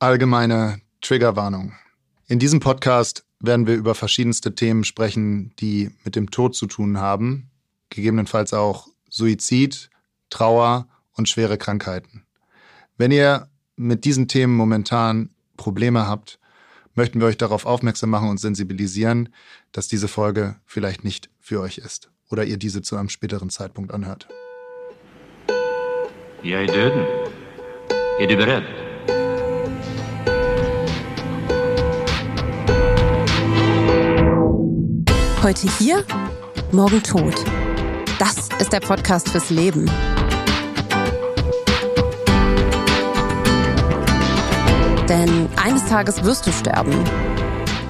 Allgemeine Triggerwarnung. In diesem Podcast werden wir über verschiedenste Themen sprechen, die mit dem Tod zu tun haben, gegebenenfalls auch Suizid, Trauer und schwere Krankheiten. Wenn ihr mit diesen Themen momentan Probleme habt, möchten wir euch darauf aufmerksam machen und sensibilisieren, dass diese Folge vielleicht nicht für euch ist oder ihr diese zu einem späteren Zeitpunkt anhört. Jag är döden. Är du Heute hier, morgen tot. Das ist der Podcast fürs Leben. Denn eines Tages wirst du sterben.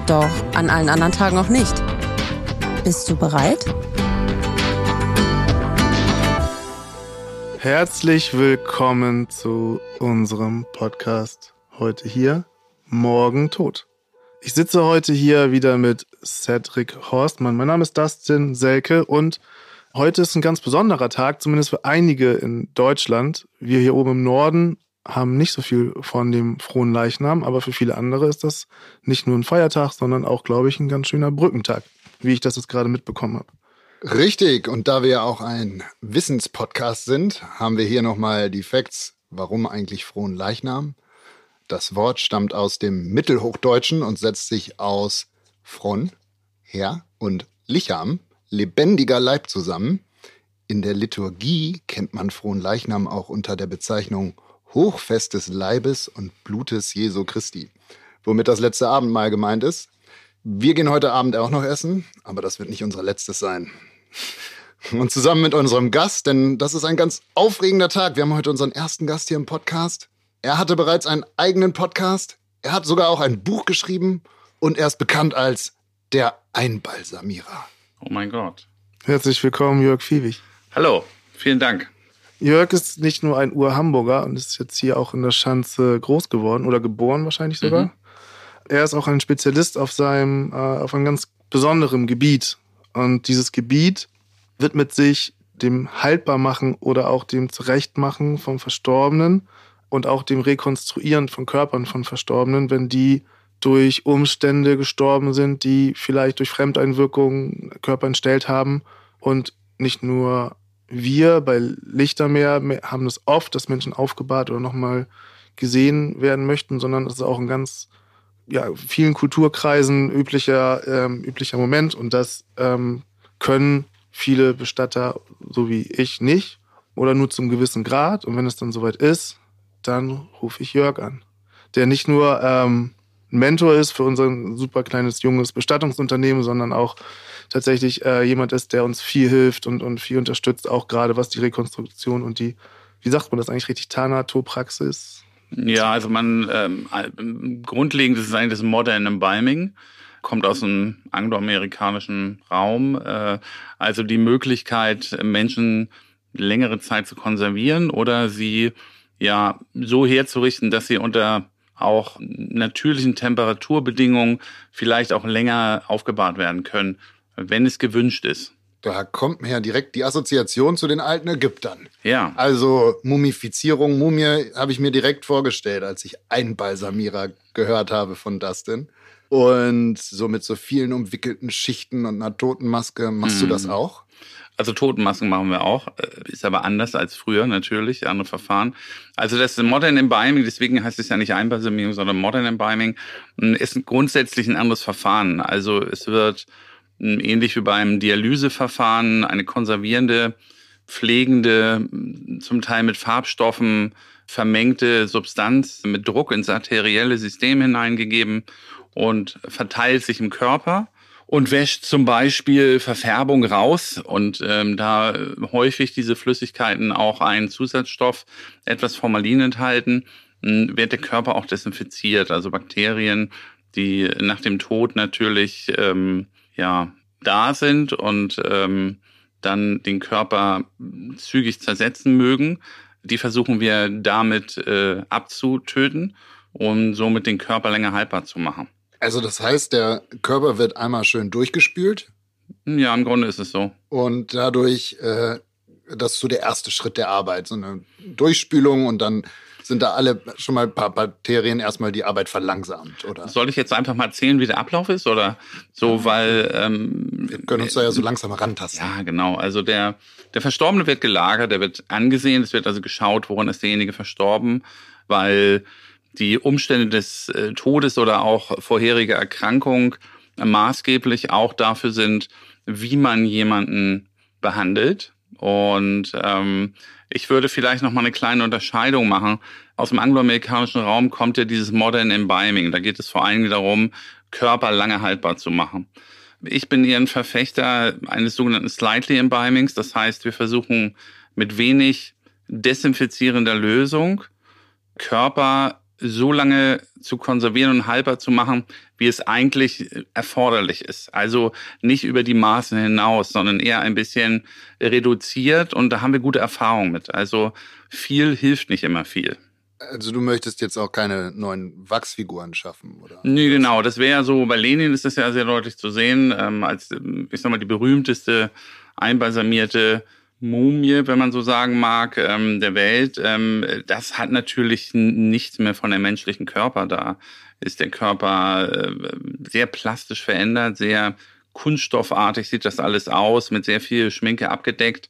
Doch an allen anderen Tagen auch nicht. Bist du bereit? Herzlich willkommen zu unserem Podcast heute hier, morgen tot. Ich sitze heute hier wieder mit Cedric Horstmann. Mein Name ist Dustin Selke und heute ist ein ganz besonderer Tag, zumindest für einige in Deutschland. Wir hier oben im Norden haben nicht so viel von dem frohen Leichnam, aber für viele andere ist das nicht nur ein Feiertag, sondern auch, glaube ich, ein ganz schöner Brückentag, wie ich das jetzt gerade mitbekommen habe. Richtig, und da wir ja auch ein Wissenspodcast sind, haben wir hier nochmal die Facts, warum eigentlich frohen Leichnam. Das Wort stammt aus dem Mittelhochdeutschen und setzt sich aus Fron, Herr und Licham, lebendiger Leib zusammen. In der Liturgie kennt man frohen Leichnam auch unter der Bezeichnung Hochfest des Leibes und Blutes Jesu Christi, womit das letzte Abendmahl gemeint ist. Wir gehen heute Abend auch noch essen, aber das wird nicht unser letztes sein. Und zusammen mit unserem Gast, denn das ist ein ganz aufregender Tag. Wir haben heute unseren ersten Gast hier im Podcast. Er hatte bereits einen eigenen Podcast. Er hat sogar auch ein Buch geschrieben und er ist bekannt als der Einbalsamierer. Oh mein Gott. Herzlich willkommen, Jörg Fiebig. Hallo, vielen Dank. Jörg ist nicht nur ein Ur-Hamburger und ist jetzt hier auch in der Schanze groß geworden oder geboren wahrscheinlich sogar. Mhm. Er ist auch ein Spezialist auf seinem, äh, auf einem ganz besonderen Gebiet. Und dieses Gebiet widmet sich dem Haltbarmachen oder auch dem Zurechtmachen von Verstorbenen und auch dem Rekonstruieren von Körpern von Verstorbenen, wenn die durch Umstände gestorben sind, die vielleicht durch Fremdeinwirkungen Körper entstellt haben. Und nicht nur wir bei Lichtermeer haben es oft, dass Menschen aufgebahrt oder nochmal gesehen werden möchten, sondern es ist auch ein ganz ja, vielen Kulturkreisen üblicher, ähm, üblicher Moment und das ähm, können viele Bestatter, so wie ich, nicht oder nur zum gewissen Grad. Und wenn es dann soweit ist, dann rufe ich Jörg an, der nicht nur ähm, Mentor ist für unser super kleines junges Bestattungsunternehmen, sondern auch tatsächlich äh, jemand ist, der uns viel hilft und, und viel unterstützt, auch gerade was die Rekonstruktion und die, wie sagt man das eigentlich richtig, Thanatopraxis ja, also man ähm, grundlegend ist es eigentlich das Modern Embalming, kommt aus dem angloamerikanischen Raum. Äh, also die Möglichkeit, Menschen längere Zeit zu konservieren oder sie ja so herzurichten, dass sie unter auch natürlichen Temperaturbedingungen vielleicht auch länger aufgebahrt werden können, wenn es gewünscht ist. Da kommt mir ja direkt die Assoziation zu den alten Ägyptern. Ja. Also Mumifizierung, Mumie habe ich mir direkt vorgestellt, als ich Einbalsamierer gehört habe von Dustin. Und so mit so vielen umwickelten Schichten und einer Totenmaske, machst mm. du das mhm. auch? Also Totenmasken machen wir auch, äh, ist aber anders als früher natürlich, andere Verfahren. Also das Modern Embalming, deswegen heißt es ja nicht Einbalsamierung, sondern Modern Embalming, ist grundsätzlich ein anderes Verfahren. Also es wird ähnlich wie beim Dialyseverfahren, eine konservierende, pflegende, zum Teil mit Farbstoffen vermengte Substanz mit Druck ins arterielle System hineingegeben und verteilt sich im Körper und wäscht zum Beispiel Verfärbung raus und ähm, da häufig diese Flüssigkeiten auch einen Zusatzstoff, etwas Formalin enthalten, wird der Körper auch desinfiziert. Also Bakterien, die nach dem Tod natürlich ähm, ja, da sind und ähm, dann den Körper zügig zersetzen mögen, die versuchen wir damit äh, abzutöten und somit den Körper länger haltbar zu machen. Also das heißt, der Körper wird einmal schön durchgespült? Ja, im Grunde ist es so. Und dadurch, äh, das ist so der erste Schritt der Arbeit, so eine Durchspülung und dann sind da alle schon mal ein paar Bakterien erstmal die Arbeit verlangsamt, oder? Soll ich jetzt einfach mal erzählen, wie der Ablauf ist? Oder so, weil. Ähm, Wir können uns da ja so langsam rantasten. Ja, genau. Also der, der Verstorbene wird gelagert, der wird angesehen, es wird also geschaut, woran ist derjenige verstorben, weil die Umstände des äh, Todes oder auch vorherige Erkrankung maßgeblich auch dafür sind, wie man jemanden behandelt. Und ähm, ich würde vielleicht noch mal eine kleine Unterscheidung machen. Aus dem angloamerikanischen Raum kommt ja dieses Modern Embalming. Da geht es vor allem darum, Körper lange haltbar zu machen. Ich bin eher ein Verfechter eines sogenannten Slightly Embalmings. Das heißt, wir versuchen mit wenig desinfizierender Lösung Körper so lange zu konservieren und haltbar zu machen, wie es eigentlich erforderlich ist. Also nicht über die Maßen hinaus, sondern eher ein bisschen reduziert und da haben wir gute Erfahrungen mit. Also viel hilft nicht immer viel. Also du möchtest jetzt auch keine neuen Wachsfiguren schaffen, oder? Nee, genau. Das wäre ja so, bei Lenin ist das ja sehr deutlich zu sehen, ähm, als, ich sag mal, die berühmteste einbalsamierte Mumie, wenn man so sagen mag, ähm, der Welt. Ähm, das hat natürlich nichts mehr von der menschlichen Körper. Da ist der Körper äh, sehr plastisch verändert, sehr kunststoffartig sieht das alles aus, mit sehr viel Schminke abgedeckt.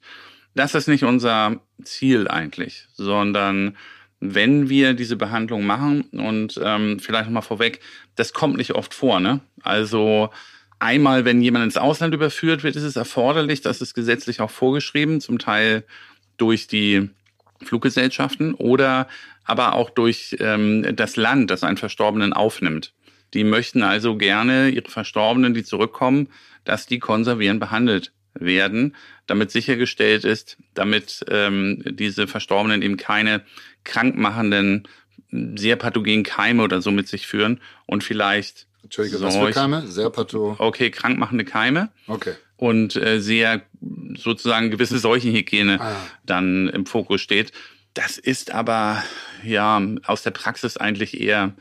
Das ist nicht unser Ziel eigentlich, sondern wenn wir diese Behandlung machen und ähm, vielleicht nochmal vorweg, das kommt nicht oft vor, ne? Also einmal, wenn jemand ins Ausland überführt wird, ist es erforderlich, das ist gesetzlich auch vorgeschrieben, zum Teil durch die Fluggesellschaften oder aber auch durch ähm, das Land, das einen Verstorbenen aufnimmt. Die möchten also gerne ihre Verstorbenen, die zurückkommen, dass die konservierend behandelt werden, damit sichergestellt ist, damit ähm, diese Verstorbenen eben keine krankmachenden, sehr pathogenen Keime oder so mit sich führen und vielleicht Entschuldige, was für Keime? Sehr patho. Okay, krankmachende Keime. Okay. Und äh, sehr sozusagen gewisse Seuchenhygiene Ah. dann im Fokus steht. Das ist aber ja aus der Praxis eigentlich eher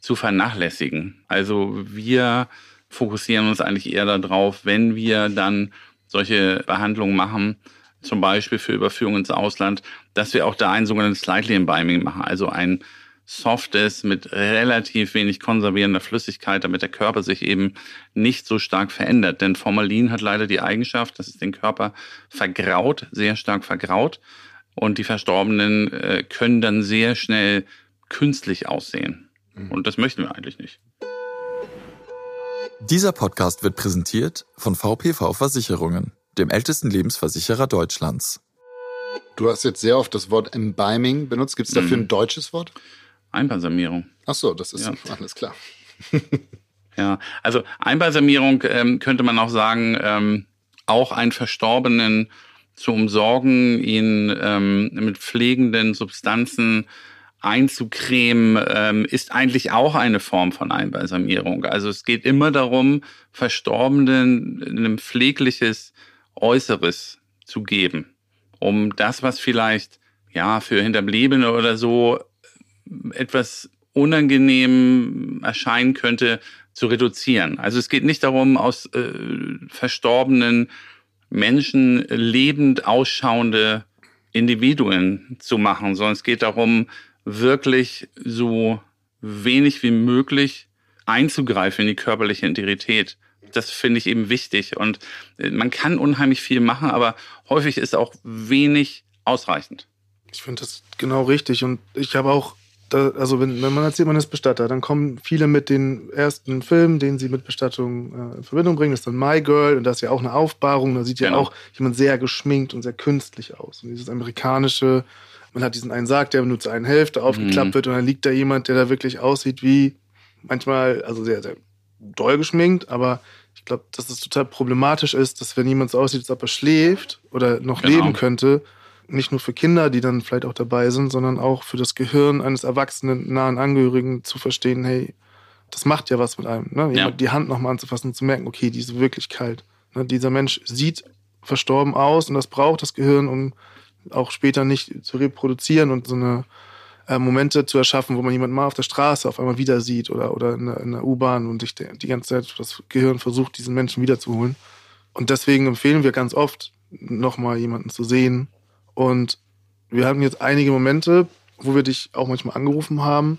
zu vernachlässigen. Also wir fokussieren uns eigentlich eher darauf, wenn wir dann solche Behandlungen machen, zum Beispiel für Überführung ins Ausland, dass wir auch da ein sogenanntes Slightly Embalming machen, also ein softes mit relativ wenig konservierender Flüssigkeit, damit der Körper sich eben nicht so stark verändert. Denn Formalin hat leider die Eigenschaft, dass es den Körper vergraut, sehr stark vergraut. Und die Verstorbenen äh, können dann sehr schnell künstlich aussehen. Und das möchten wir eigentlich nicht. Dieser Podcast wird präsentiert von VPV Versicherungen, dem ältesten Lebensversicherer Deutschlands. Du hast jetzt sehr oft das Wort Embalming benutzt. Gibt es dafür ein deutsches Wort? Einbalsamierung. Ach so, das ist Ja. alles klar. Ja, also Einbalsamierung ähm, könnte man auch sagen, ähm, auch einen Verstorbenen zu umsorgen, ihn ähm, mit pflegenden Substanzen einzucremen, ähm, ist eigentlich auch eine Form von Einbalsamierung. Also es geht immer darum, Verstorbenen ein pflegliches Äußeres zu geben, um das, was vielleicht ja für Hinterbliebene oder so etwas unangenehm erscheinen könnte, zu reduzieren. Also es geht nicht darum, aus äh, verstorbenen Menschen lebend ausschauende Individuen zu machen, sondern es geht darum, wirklich so wenig wie möglich einzugreifen in die körperliche Integrität. Das finde ich eben wichtig. Und äh, man kann unheimlich viel machen, aber häufig ist auch wenig ausreichend. Ich finde das genau richtig. Und ich habe auch, da, also wenn, wenn man erzählt, man ist Bestatter, dann kommen viele mit den ersten Filmen, den sie mit Bestattung äh, in Verbindung bringen. Das ist dann My Girl und da ist ja auch eine Aufbahrung. Da sieht ja Genau. auch jemand sehr geschminkt und sehr künstlich aus. Und dieses amerikanische, man hat diesen einen Sarg, der nur zu einer Hälfte aufgeklappt Mhm. wird und dann liegt da jemand, der da wirklich aussieht wie manchmal, also sehr, sehr doll geschminkt, aber ich glaube, dass es total problematisch ist, dass wenn jemand so aussieht, als ob er schläft oder noch Genau. leben könnte, nicht nur für Kinder, die dann vielleicht auch dabei sind, sondern auch für das Gehirn eines erwachsenen nahen Angehörigen zu verstehen, hey, das macht ja was mit einem. Ne? Ja. Die Hand nochmal anzufassen und zu merken, okay, die ist wirklich kalt. Ne? Dieser Mensch sieht verstorben aus und das braucht das Gehirn, um auch später nicht zu reproduzieren und so eine äh, Momente zu erschaffen, wo man jemanden mal auf der Straße auf einmal wieder sieht oder, oder in der, der U-Bahn und sich die ganze Zeit das Gehirn versucht, diesen Menschen wiederzuholen. Und deswegen empfehlen wir ganz oft, nochmal jemanden zu sehen. Und wir haben jetzt einige Momente, wo wir dich auch manchmal angerufen haben,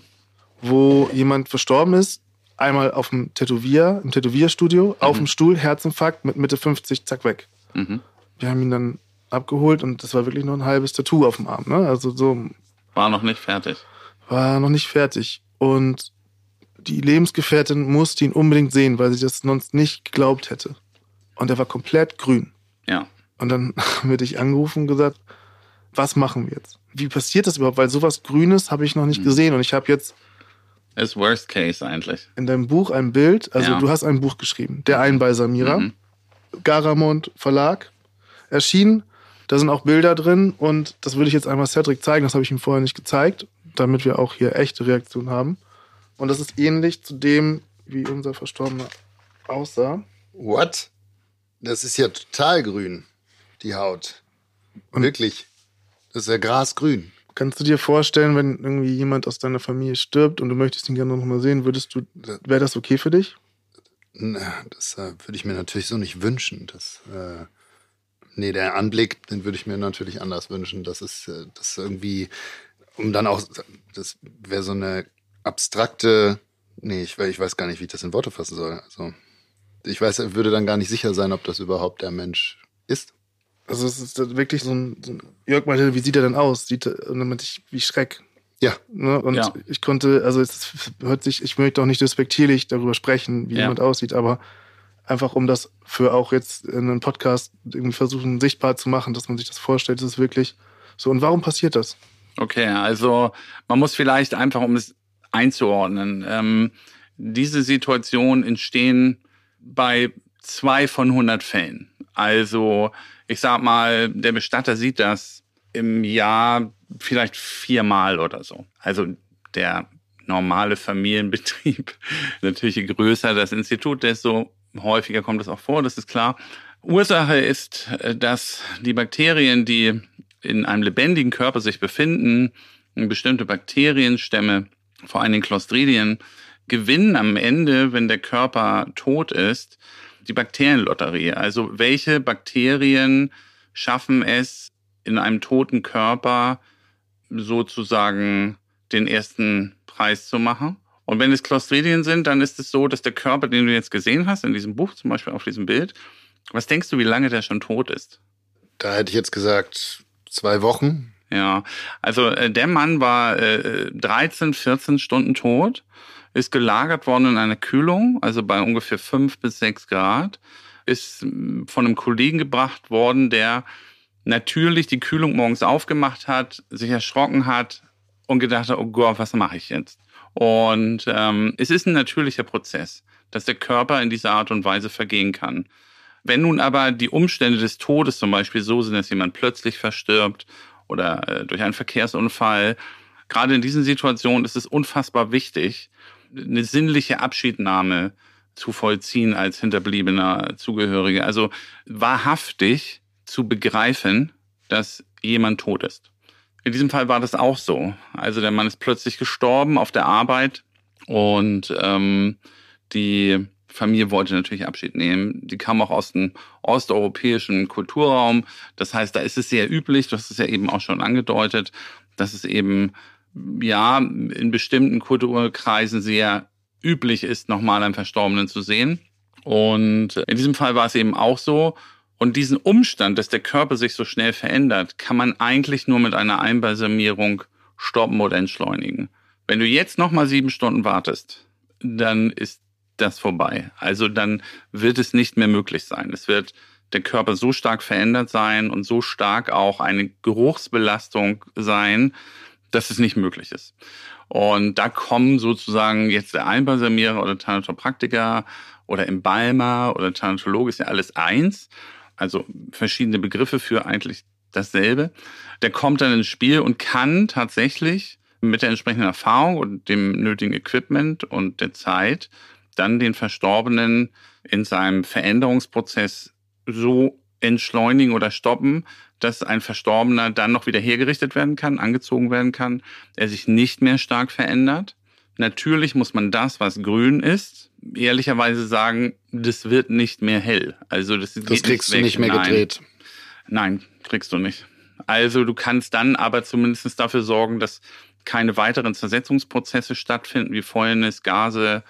wo jemand verstorben ist. Einmal auf dem Tätowier, im Tätowierstudio, auf dem Stuhl, Herzinfarkt, mit Mitte 50, zack, weg. Mhm. Wir haben ihn dann abgeholt und das war wirklich nur ein halbes Tattoo auf dem Arm. Ne? Also so War noch nicht fertig. war noch nicht fertig. Und die Lebensgefährtin musste ihn unbedingt sehen, weil sie das sonst nicht geglaubt hätte. Und er war komplett grün. Ja. Und dann haben wir dich angerufen und gesagt, was machen wir jetzt? Wie passiert das überhaupt? Weil sowas Grünes habe ich noch nicht gesehen. Und ich habe jetzt Ist Worst Case eigentlich. in deinem Buch ein Bild, also Ja. du hast ein Buch geschrieben, Der Einbalsamierer, Mhm. Garamond Verlag, erschienen. Da sind auch Bilder drin und das würde ich jetzt einmal Cedric zeigen, das habe ich ihm vorher nicht gezeigt, damit wir auch hier echte Reaktionen haben. Und das ist ähnlich zu dem, wie unser Verstorbener aussah. What? Das ist ja total grün, die Haut. Wirklich. Das ist ja grasgrün. Kannst du dir vorstellen, wenn irgendwie jemand aus deiner Familie stirbt und du möchtest ihn gerne noch mal sehen, würdest du, wäre das okay für dich? Na, Das äh, würde ich mir natürlich so nicht wünschen. Das, äh, nee, der Anblick, den würde ich mir natürlich anders wünschen. Das ist, äh, das ist irgendwie, um dann auch, das wäre so eine abstrakte, nee, ich, ich weiß gar nicht, wie ich das in Worte fassen soll. Also, ich weiß, würde dann gar nicht sicher sein, ob das überhaupt der Mensch ist. Also es ist wirklich so ein, so ein Jörg meinte, wie sieht er denn aus? Sieht er, und dann meinte ich, wie Schreck. Ja, Ne? Und Ja. ich konnte, also es hört sich, ich möchte auch nicht despektierlich darüber sprechen, wie Ja. jemand aussieht, aber einfach um das für auch jetzt in einem Podcast irgendwie versuchen sichtbar zu machen, dass man sich das vorstellt, ist es wirklich so. Und warum passiert das? Okay, also man muss vielleicht einfach, um es einzuordnen, ähm, diese Situationen entstehen bei zwei von 100 Fällen. Also ich sag mal, der Bestatter sieht das im Jahr vielleicht viermal oder so. Also der normale Familienbetrieb, natürlich je größer das Institut, desto häufiger kommt es auch vor, das ist klar. Ursache ist, äh, dass die Bakterien, die in einem lebendigen Körper sich befinden, bestimmte Bakterienstämme, vor allen Dingen Clostridien, gewinnen am Ende, wenn der Körper tot ist, die Bakterienlotterie. Also welche Bakterien schaffen es, in einem toten Körper sozusagen den ersten Preis zu machen? Und wenn es Clostridien sind, dann ist es so, dass der Körper, den du jetzt gesehen hast, in diesem Buch, zum Beispiel auf diesem Bild, was denkst du, wie lange der schon tot ist? da hätte ich jetzt gesagt, zwei Wochen. Ja, also äh, der Mann war äh, 13, 14 Stunden tot, ist gelagert worden in einer Kühlung, also bei ungefähr 5 bis 6 Grad, ist mm, von einem Kollegen gebracht worden, der natürlich die Kühlung morgens aufgemacht hat, sich erschrocken hat und gedacht hat, oh Gott, was mache ich jetzt? Und ähm, es ist ein natürlicher Prozess, dass der Körper in dieser Art und Weise vergehen kann. Wenn nun aber die Umstände des Todes zum Beispiel so sind, dass jemand plötzlich verstirbt oder äh, durch einen Verkehrsunfall, gerade in diesen Situationen ist es unfassbar wichtig, eine sinnliche Abschiednahme zu vollziehen als hinterbliebener Zugehöriger. Also wahrhaftig zu begreifen, dass jemand tot ist. In diesem Fall war das auch so. Also der Mann ist plötzlich gestorben auf der Arbeit und ähm, die Familie wollte natürlich Abschied nehmen. Die kam auch aus dem osteuropäischen Kulturraum. Das heißt, da ist es sehr üblich, du hast es ja eben auch schon angedeutet, dass es eben ja in bestimmten Kulturkreisen sehr üblich ist, nochmal einen Verstorbenen zu sehen. Und in diesem Fall war es eben auch so. Und diesen Umstand, dass der Körper sich so schnell verändert, kann man eigentlich nur mit einer Einbalsamierung stoppen oder entschleunigen. Wenn du jetzt nochmal sieben Stunden wartest, dann ist das vorbei. Also dann wird es nicht mehr möglich sein. Es wird der Körper so stark verändert sein und so stark auch eine Geruchsbelastung sein, dass es nicht möglich ist. Und da kommen sozusagen jetzt der Einbalsamierer oder Thanatopraktiker oder Embalmer oder Thanatologe ist ja alles eins. Also verschiedene Begriffe für eigentlich dasselbe. Der kommt dann ins Spiel und kann tatsächlich mit der entsprechenden Erfahrung und dem nötigen Equipment und der Zeit dann den Verstorbenen in seinem Veränderungsprozess so entschleunigen oder stoppen, dass ein Verstorbener dann noch wieder hergerichtet werden kann, angezogen werden kann, er sich nicht mehr stark verändert. Natürlich muss man das, was grün ist, ehrlicherweise sagen, das wird nicht mehr hell. Also das, Das kriegst du weg. nicht mehr Nein. gedreht. Nein, kriegst du nicht. Also du kannst dann aber zumindest dafür sorgen, dass keine weiteren Zersetzungsprozesse stattfinden wie Fäulnis, Gase,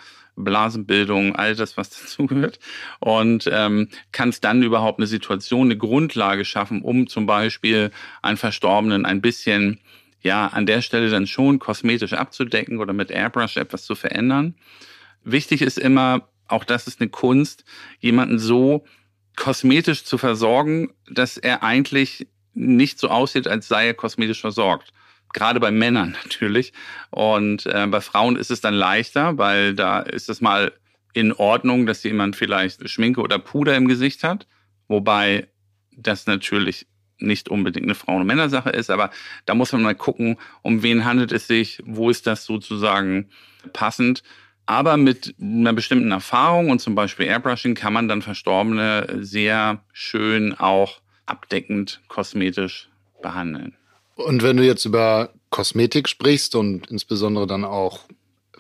Blasenbildung, all das, was dazugehört. Und ähm, kannst dann überhaupt eine Situation, eine Grundlage schaffen, um zum Beispiel einen Verstorbenen ein bisschen, ja, an der Stelle dann schon kosmetisch abzudecken oder mit Airbrush etwas zu verändern. Wichtig ist immer, auch das ist eine Kunst, jemanden so kosmetisch zu versorgen, dass er eigentlich nicht so aussieht, als sei er kosmetisch versorgt gerade bei Männern natürlich. Und äh, bei Frauen ist es dann leichter, weil da ist es mal in Ordnung, dass jemand vielleicht Schminke oder Puder im Gesicht hat. Wobei das natürlich nicht unbedingt eine Frauen- und Männersache ist, aber da muss man mal gucken, um wen handelt es sich, wo ist das sozusagen passend. Aber mit einer bestimmten Erfahrung und zum Beispiel Airbrushing kann man dann Verstorbene sehr schön auch abdeckend kosmetisch behandeln. Und wenn du jetzt über Kosmetik sprichst und insbesondere dann auch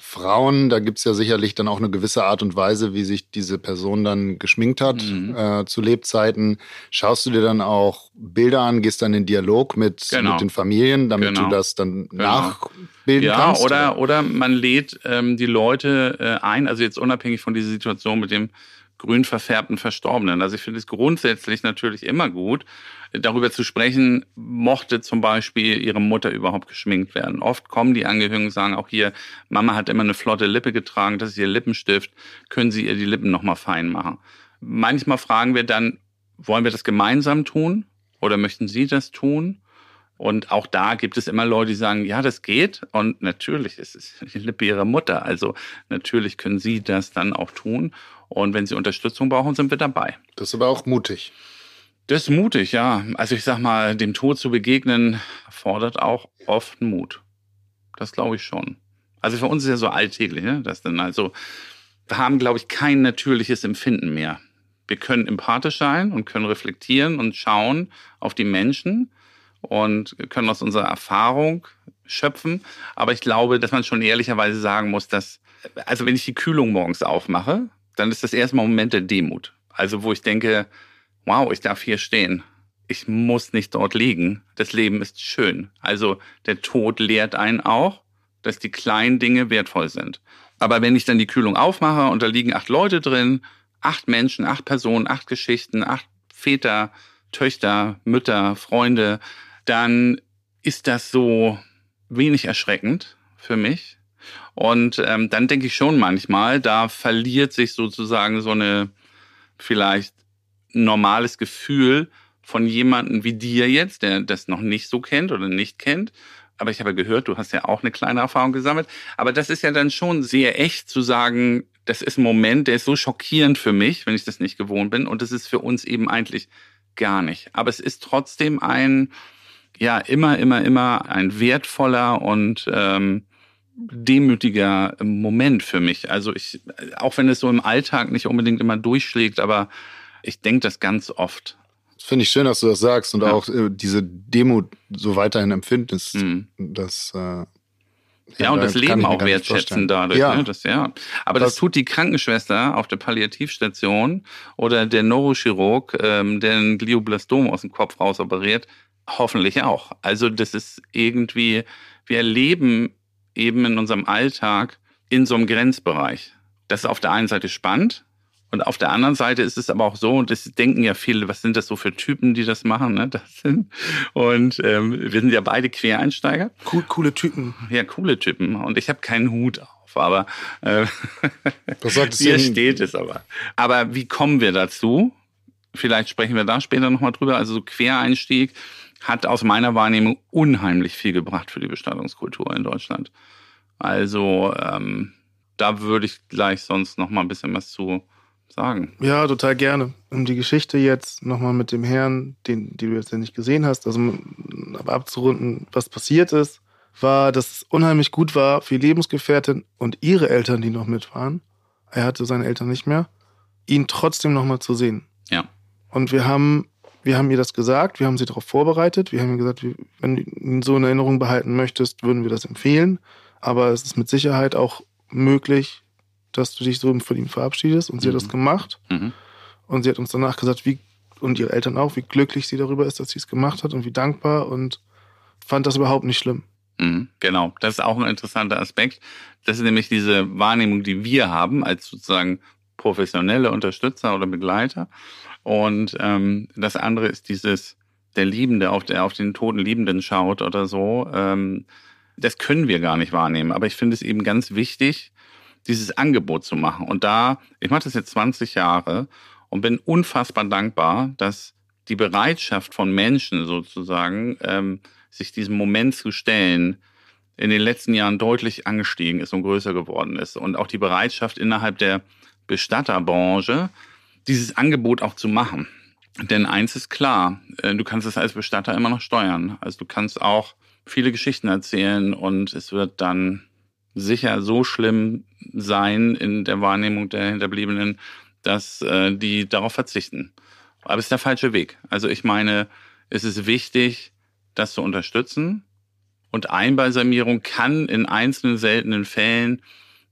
Frauen, da gibt's ja sicherlich dann auch eine gewisse Art und Weise, wie sich diese Person dann geschminkt hat mhm. äh, zu Lebzeiten. Schaust du dir dann auch Bilder an, gehst dann in Dialog mit, genau. mit den Familien, damit genau. du das dann genau. nachbilden ja, kannst? Ja, oder, oder man lädt ähm, die Leute äh, ein, also jetzt unabhängig von dieser Situation mit dem grün verfärbten Verstorbenen. Also ich finde es grundsätzlich natürlich immer gut, darüber zu sprechen, mochte zum Beispiel ihre Mutter überhaupt geschminkt werden. Oft kommen die Angehörigen und sagen auch hier, Mama hat immer eine flotte Lippe getragen, das ist ihr Lippenstift, können Sie ihr die Lippen nochmal fein machen. Manchmal fragen wir dann, wollen wir das gemeinsam tun oder möchten Sie das tun? Und auch da gibt es immer Leute, die sagen, ja, das geht. Und natürlich ist es die Lippe ihrer Mutter. Also natürlich können Sie das dann auch tun. Und wenn Sie Unterstützung brauchen, sind wir dabei. Das ist aber auch mutig. Das ist mutig, ja. Also ich sag mal, dem Tod zu begegnen, fordert auch oft Mut. Das glaube ich schon. Also für uns ist ja so alltäglich, ne? Das dann also, wir haben, glaube ich, kein natürliches Empfinden mehr. Wir können empathisch sein und können reflektieren und schauen auf die Menschen und können aus unserer Erfahrung schöpfen. Aber ich glaube, dass man schon ehrlicherweise sagen muss, dass, also wenn ich die Kühlung morgens aufmache, dann ist das erstmal ein Moment der Demut. Also wo ich denke, wow, ich darf hier stehen. Ich muss nicht dort liegen. Das Leben ist schön. Also der Tod lehrt einen auch, dass die kleinen Dinge wertvoll sind. Aber wenn ich dann die Kühlung aufmache und da liegen acht Leute drin, acht Menschen, acht Personen, acht Geschichten, acht Väter, Töchter, Mütter, Freunde, dann ist das so wenig erschreckend für mich. Und ähm, dann denke ich schon manchmal, da verliert sich sozusagen so eine vielleicht normales Gefühl von jemandem wie dir jetzt, der das noch nicht so kennt oder nicht kennt. Aber ich habe gehört, du hast ja auch eine kleine Erfahrung gesammelt. Aber das ist ja dann schon sehr echt zu sagen, das ist ein Moment, der ist so schockierend für mich, wenn ich das nicht gewohnt bin. Und das ist für uns eben eigentlich gar nicht. Aber es ist trotzdem ein, ja, immer, immer, immer ein wertvoller und ähm, demütiger Moment für mich. Also ich, auch wenn es so im Alltag nicht unbedingt immer durchschlägt, aber ich denke das ganz oft. Finde ich schön, dass du das sagst und ja. auch äh, diese Demut so weiterhin empfindest. Mhm. Das, äh, ja, ja, und das Leben auch wertschätzen dadurch. Ja. Ne? Das, ja. Aber das, das, tut die Krankenschwester auf der Palliativstation oder der Neurochirurg, ähm, der ein Glioblastom aus dem Kopf raus operiert, hoffentlich auch. Also das ist irgendwie, wir erleben eben in unserem Alltag in so einem Grenzbereich. Das ist auf der einen Seite spannend und auf der anderen Seite ist es aber auch so, und das denken ja viele, was sind das so für Typen, die das machen, ne? Das sind. Und ähm, wir sind ja beide Quereinsteiger. Cool, coole Typen. Ja, coole Typen. Und ich habe keinen Hut auf, aber äh, hier steht es aber. Aber wie kommen wir dazu? Vielleicht sprechen wir da später nochmal drüber. Also so Quereinstieg hat aus meiner Wahrnehmung unheimlich viel gebracht für die Bestattungskultur in Deutschland. Also ähm, da würde ich gleich sonst noch mal ein bisschen was zu sagen. Ja, total gerne. Um die Geschichte jetzt nochmal mit dem Herrn, den, die du jetzt ja nicht gesehen hast, also aber abzurunden, was passiert ist, war, dass es unheimlich gut war für die Lebensgefährtin und ihre Eltern, die noch mit waren. Er hatte seine Eltern nicht mehr, ihn trotzdem nochmal zu sehen. Ja. Und wir haben, wir haben ihr das gesagt, wir haben sie darauf vorbereitet, wir haben ihr gesagt, wenn du ihn so in Erinnerung behalten möchtest, würden wir das empfehlen. Aber es ist mit Sicherheit auch möglich, dass du dich so von ihm verabschiedest. Und sie mhm. hat das mhm. gemacht. Mhm. Und sie hat uns danach gesagt, wie, und ihre Eltern auch, wie glücklich sie darüber ist, dass sie es gemacht hat und wie dankbar und fand das überhaupt nicht schlimm. Mhm, genau, das ist auch ein interessanter Aspekt. Das ist nämlich diese Wahrnehmung, die wir haben als sozusagen professionelle Unterstützer oder Begleiter. Und ähm, das andere ist dieses, der Liebende auf, der auf den toten Liebenden schaut oder so. Ähm, das können wir gar nicht wahrnehmen. Aber ich finde es eben ganz wichtig, dieses Angebot zu machen. Und da, ich mache das jetzt 20 Jahre und bin unfassbar dankbar, dass die Bereitschaft von Menschen sozusagen, ähm, sich diesem Moment zu stellen, in den letzten Jahren deutlich angestiegen ist und größer geworden ist. Und auch die Bereitschaft innerhalb der Bestatterbranche, dieses Angebot auch zu machen. Denn eins ist klar, äh, du kannst es als Bestatter immer noch steuern. Also du kannst auch viele Geschichten erzählen und es wird dann sicher so schlimm sein in der Wahrnehmung der Hinterbliebenen, dass äh, die darauf verzichten. Aber es ist der falsche Weg. Also ich meine, es ist wichtig, das zu unterstützen. Und Einbalsamierung kann in einzelnen seltenen Fällen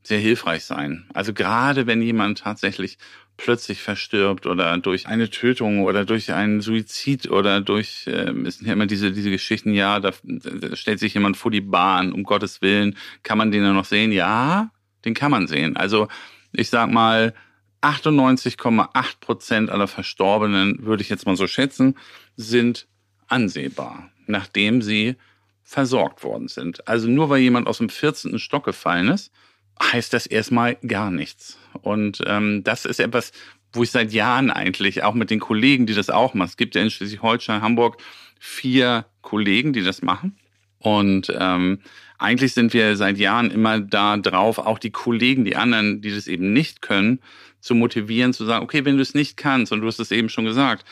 sehr hilfreich sein. Also gerade wenn jemand tatsächlich plötzlich verstirbt oder durch eine Tötung oder durch einen Suizid oder durch, äh, es sind ja immer diese, diese Geschichten, ja, da, da stellt sich jemand vor die Bahn, um Gottes Willen, kann man den dann noch sehen? Ja, den kann man sehen. Also ich sag mal, 98,8 Prozent aller Verstorbenen, würde ich jetzt mal so schätzen, sind ansehbar, nachdem sie versorgt worden sind. Also nur weil jemand aus dem 14. Stock gefallen ist, heißt das erstmal gar nichts. Und ähm, das ist etwas, wo ich seit Jahren eigentlich, auch mit den Kollegen, die das auch machen, es gibt ja in Schleswig-Holstein, Hamburg vier Kollegen, die das machen. Und ähm, eigentlich sind wir seit Jahren immer da drauf, auch die Kollegen, die anderen, die das eben nicht können, zu motivieren, zu sagen, okay, wenn du es nicht kannst, und du hast es eben schon gesagt,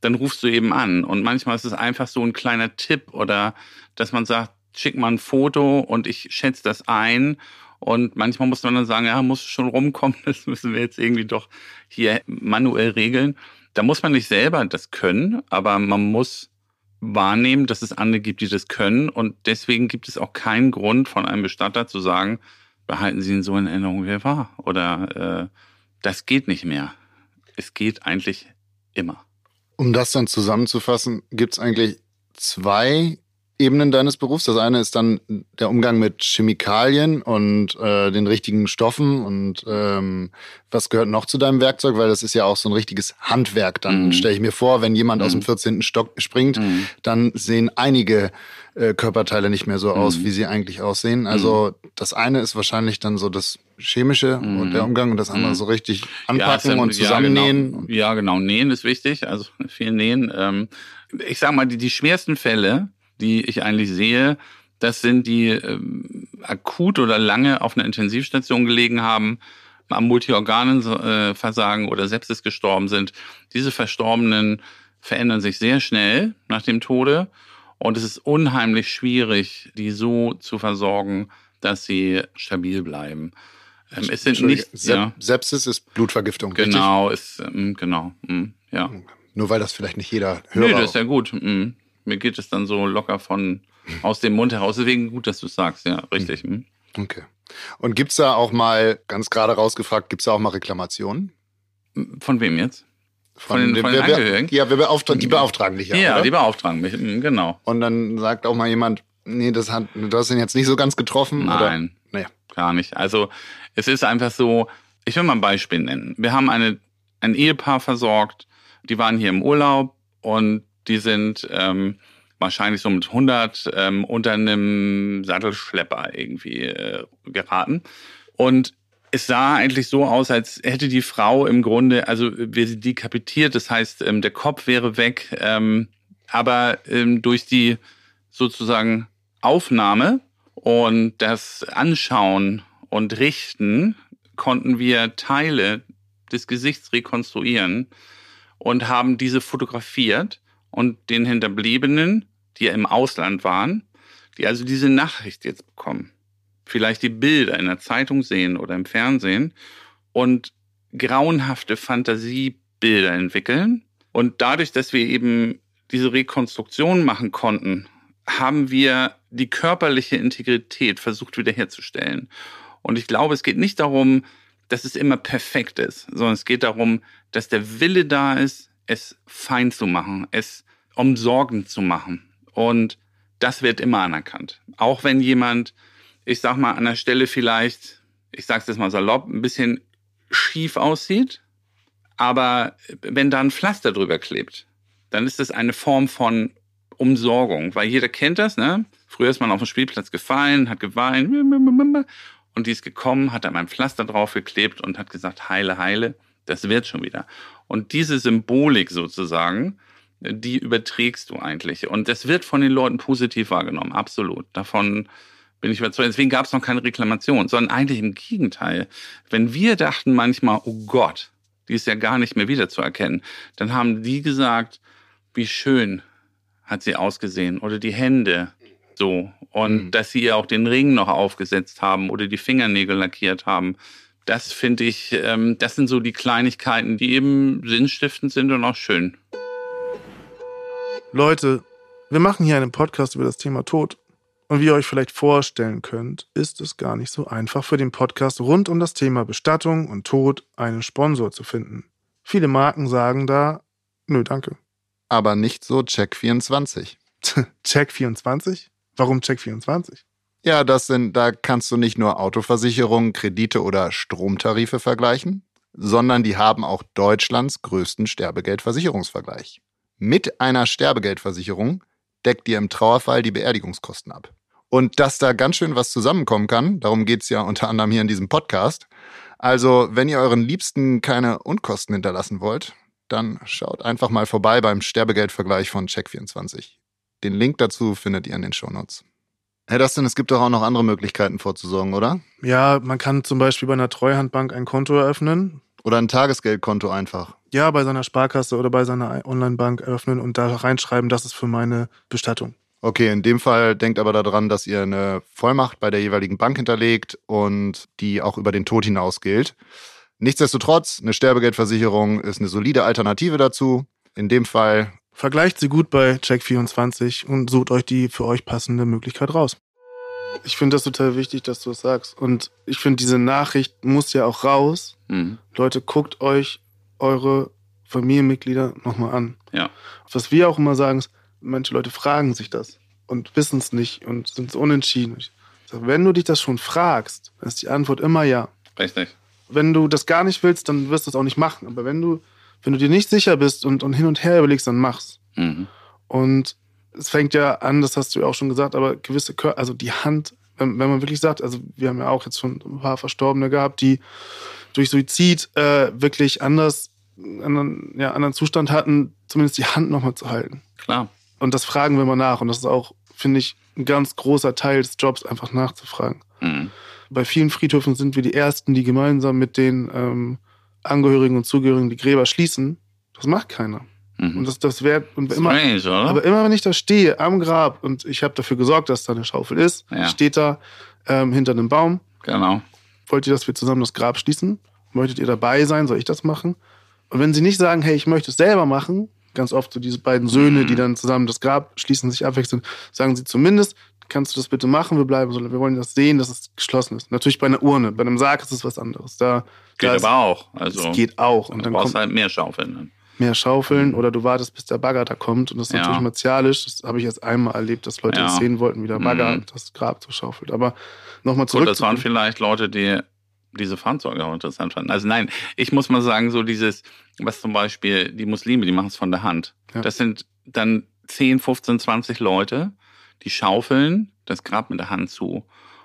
dann rufst du eben an. Und manchmal ist es einfach so ein kleiner Tipp oder dass man sagt, schick mal ein Foto und ich schätze das ein. Und manchmal muss man dann sagen, ja, muss schon rumkommen, das müssen wir jetzt irgendwie doch hier manuell regeln. Da muss man nicht selber das können, aber man muss wahrnehmen, dass es andere gibt, die das können. Und deswegen gibt es auch keinen Grund von einem Bestatter zu sagen, behalten Sie ihn so in Erinnerung, wie er war. Oder äh, das geht nicht mehr. Es geht eigentlich immer. Um das dann zusammenzufassen, gibt es eigentlich zwei Ebenen deines Berufs. Das eine ist dann der Umgang mit Chemikalien und äh, den richtigen Stoffen und ähm, was gehört noch zu deinem Werkzeug, weil das ist ja auch so ein richtiges Handwerk. Dann mhm. stelle ich mir vor, wenn jemand mhm. aus dem 14. Mhm. Stock springt, mhm. dann sehen einige äh, Körperteile nicht mehr so aus, mhm. wie sie eigentlich aussehen. Also mhm. das eine ist wahrscheinlich dann so das chemische und der Umgang und das andere so richtig anpacken ja, und zusammennähen. Ja genau. ja, genau. Nähen ist wichtig, also viel nähen. Ähm, ich sag mal, die, die schwersten Fälle, die ich eigentlich sehe, das sind die ähm, akut oder lange auf einer Intensivstation gelegen haben, am Multiorganenversagen oder Sepsis gestorben sind. Diese Verstorbenen verändern sich sehr schnell nach dem Tode und es ist unheimlich schwierig, die so zu versorgen, dass sie stabil bleiben. Ähm, es sind nicht Sep ja. Sepsis ist Blutvergiftung. Genau, richtig? ist ähm, genau, mm, ja. Nur weil das vielleicht nicht jeder hört. Nee, das ist ja gut. Mm mir geht es dann so locker von aus dem Mund heraus. Deswegen gut, dass du es sagst, ja, richtig. Hm. Okay. Und gibt es da auch mal, ganz gerade rausgefragt, gibt es da auch mal Reklamationen? Von wem jetzt? Von, von den, von den Angehörigen? Ja, wir beauftragen, die beauftragen dich ja. Ja, oder? die beauftragen mich, hm, genau. Und dann sagt auch mal jemand, nee, das hat, du hast ihn jetzt nicht so ganz getroffen? Nein, oder? Nee. gar nicht. Also es ist einfach so, ich will mal ein Beispiel nennen. Wir haben eine, ein Ehepaar versorgt, die waren hier im Urlaub und die sind ähm, wahrscheinlich so mit 100 ähm, unter einem Sattelschlepper irgendwie äh, geraten. Und es sah eigentlich so aus, als hätte die Frau im Grunde, also wäre sie dekapitiert, das heißt, ähm, der Kopf wäre weg, ähm, aber ähm, durch die sozusagen Aufnahme und das Anschauen und Richten konnten wir Teile des Gesichts rekonstruieren und haben diese fotografiert und den Hinterbliebenen, die ja im Ausland waren, die also diese Nachricht jetzt bekommen, vielleicht die Bilder in der Zeitung sehen oder im Fernsehen und grauenhafte Fantasiebilder entwickeln. Und dadurch, dass wir eben diese Rekonstruktion machen konnten, haben wir die körperliche Integrität versucht wiederherzustellen. Und ich glaube, es geht nicht darum, dass es immer perfekt ist, sondern es geht darum, dass der Wille da ist, es fein zu machen, es umsorgend zu machen. Und das wird immer anerkannt. Auch wenn jemand, ich sag mal, an der Stelle vielleicht, ich sag's jetzt mal salopp, ein bisschen schief aussieht, aber wenn da ein Pflaster drüber klebt, dann ist das eine Form von Umsorgung, weil jeder kennt das, ne? Früher ist man auf dem Spielplatz gefallen, hat geweint und die ist gekommen, hat da mein Pflaster draufgeklebt und hat gesagt, heile, heile, das wird schon wieder. Und diese Symbolik sozusagen, die überträgst du eigentlich. Und das wird von den Leuten positiv wahrgenommen, absolut. Davon bin ich überzeugt. Deswegen gab es noch keine Reklamation, sondern eigentlich im Gegenteil. Wenn wir dachten manchmal, oh Gott, die ist ja gar nicht mehr wiederzuerkennen, dann haben die gesagt, wie schön hat sie ausgesehen oder die Hände so und mhm. dass sie ihr auch den Ring noch aufgesetzt haben oder die Fingernägel lackiert haben. Das finde ich, ähm, das sind so die Kleinigkeiten, die eben sinnstiftend sind und auch schön. Leute, wir machen hier einen Podcast über das Thema Tod. Und wie ihr euch vielleicht vorstellen könnt, ist es gar nicht so einfach für den Podcast rund um das Thema Bestattung und Tod einen Sponsor zu finden. Viele Marken sagen da, nö, danke. Aber nicht so Check24. Check24? Warum Check24? Ja, das sind, da kannst du nicht nur Autoversicherungen, Kredite oder Stromtarife vergleichen, sondern die haben auch Deutschlands größten Sterbegeldversicherungsvergleich. Mit einer Sterbegeldversicherung deckt dir im Trauerfall die Beerdigungskosten ab. Und dass da ganz schön was zusammenkommen kann, darum geht's ja unter anderem hier in diesem Podcast. Also, wenn ihr euren Liebsten keine Unkosten hinterlassen wollt, dann schaut einfach mal vorbei beim Sterbegeldvergleich von Check24. Den Link dazu findet ihr in den Shownotes. Herr Dustin, es gibt doch auch noch andere Möglichkeiten vorzusorgen, oder? Ja, man kann zum Beispiel bei einer Treuhandbank ein Konto eröffnen. Oder ein Tagesgeldkonto einfach. Ja, bei seiner Sparkasse oder bei seiner Online-Bank eröffnen und da reinschreiben, das ist für meine Bestattung. Okay, in dem Fall denkt aber daran, dass ihr eine Vollmacht bei der jeweiligen Bank hinterlegt und die auch über den Tod hinaus gilt. Nichtsdestotrotz, eine Sterbegeldversicherung ist eine solide Alternative dazu. In dem Fall. Vergleicht sie gut bei Check24 und sucht euch die für euch passende Möglichkeit raus. Ich finde das total wichtig, dass du es sagst. Und ich finde, diese Nachricht muss ja auch raus. Mhm. Leute, guckt euch eure Familienmitglieder nochmal an. Ja. Was wir auch immer sagen, ist, manche Leute fragen sich das und wissen es nicht und sind so unentschieden. Sage, wenn du dich das schon fragst, dann ist die Antwort immer ja. Richtig. Wenn du das gar nicht willst, dann wirst du es auch nicht machen. Aber wenn du, wenn du dir nicht sicher bist und, und hin und her überlegst, dann mach's. Mhm. Und es fängt ja an, das hast du ja auch schon gesagt, aber gewisse, Kör also die Hand, wenn, wenn, man wirklich sagt, also wir haben ja auch jetzt schon ein paar Verstorbene gehabt, die durch Suizid äh, wirklich anders, anderen, ja, anderen Zustand hatten, zumindest die Hand nochmal zu halten. Klar. Und das fragen wir mal nach. Und das ist auch, finde ich, ein ganz großer Teil des Jobs, einfach nachzufragen. Mhm. Bei vielen Friedhöfen sind wir die Ersten, die gemeinsam mit den ähm, Angehörigen und Zugehörigen die Gräber schließen. Das macht keiner. Mhm. Und das, das wäre immer. Strange, aber immer wenn ich da stehe am Grab und ich habe dafür gesorgt, dass da eine Schaufel ist, ja. steht da ähm, hinter einem Baum. Genau. Wollt ihr, dass wir zusammen das Grab schließen? Möchtet ihr dabei sein? Soll ich das machen? Und wenn sie nicht sagen, hey, ich möchte es selber machen, ganz oft so diese beiden Söhne, die mhm. dann zusammen das Grab schließen, sich abwechseln, sagen sie zumindest, kannst du das bitte machen, wir bleiben so, wir wollen das sehen, dass es geschlossen ist. Natürlich bei einer Urne, bei einem Sarg ist es was anderes. Da, geht da ist, aber auch. Also, es geht auch. Und dann brauchst du halt mehr Schaufeln. Dann. Mehr Schaufeln mhm. oder du wartest, bis der Bagger da kommt. Und das ist ja. natürlich martialisch. Das habe ich jetzt einmal erlebt, dass Leute ja. das sehen wollten, wie der Bagger mhm. das Grab so schaufelt. Aber nochmal zurück. Gut, das waren vielleicht Leute, die diese Fahrzeuge auch interessant fanden. Also nein, ich muss mal sagen, so dieses, was zum Beispiel die Muslime, die machen es von der Hand. Ja. Das sind dann 10, 15, 20 Leute, die schaufeln das Grab mit der Hand zu.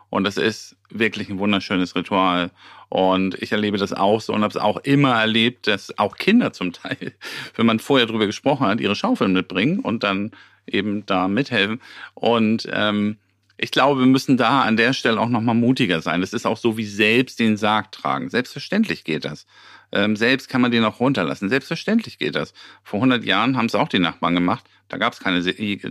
Und das ist wirklich ein wunderschönes Ritual. Und ich erlebe das auch so und habe es auch immer erlebt, dass auch Kinder zum Teil, wenn man vorher drüber gesprochen hat, ihre Schaufeln mitbringen und dann eben da mithelfen. Und ähm, ich glaube, wir müssen da an der Stelle auch nochmal mutiger sein. Das ist auch so wie selbst den Sarg tragen. Selbstverständlich geht das. Ähm, selbst kann man den auch runterlassen. Selbstverständlich geht das. Vor 100 Jahren haben es auch die Nachbarn gemacht. Da gab es keine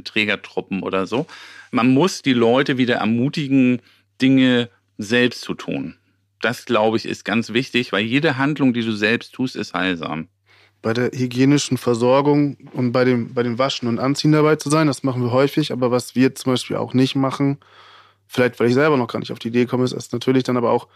Trägertruppen oder so. Man muss die Leute wieder ermutigen, Dinge selbst zu tun. Das, glaube ich, ist ganz wichtig, weil jede Handlung, die du selbst tust, ist heilsam bei der hygienischen Versorgung und bei dem, bei dem Waschen und Anziehen dabei zu sein. Das machen wir häufig, aber was wir zum Beispiel auch nicht machen, vielleicht weil ich selber noch gar nicht auf die Idee komme, ist, ist natürlich dann aber auch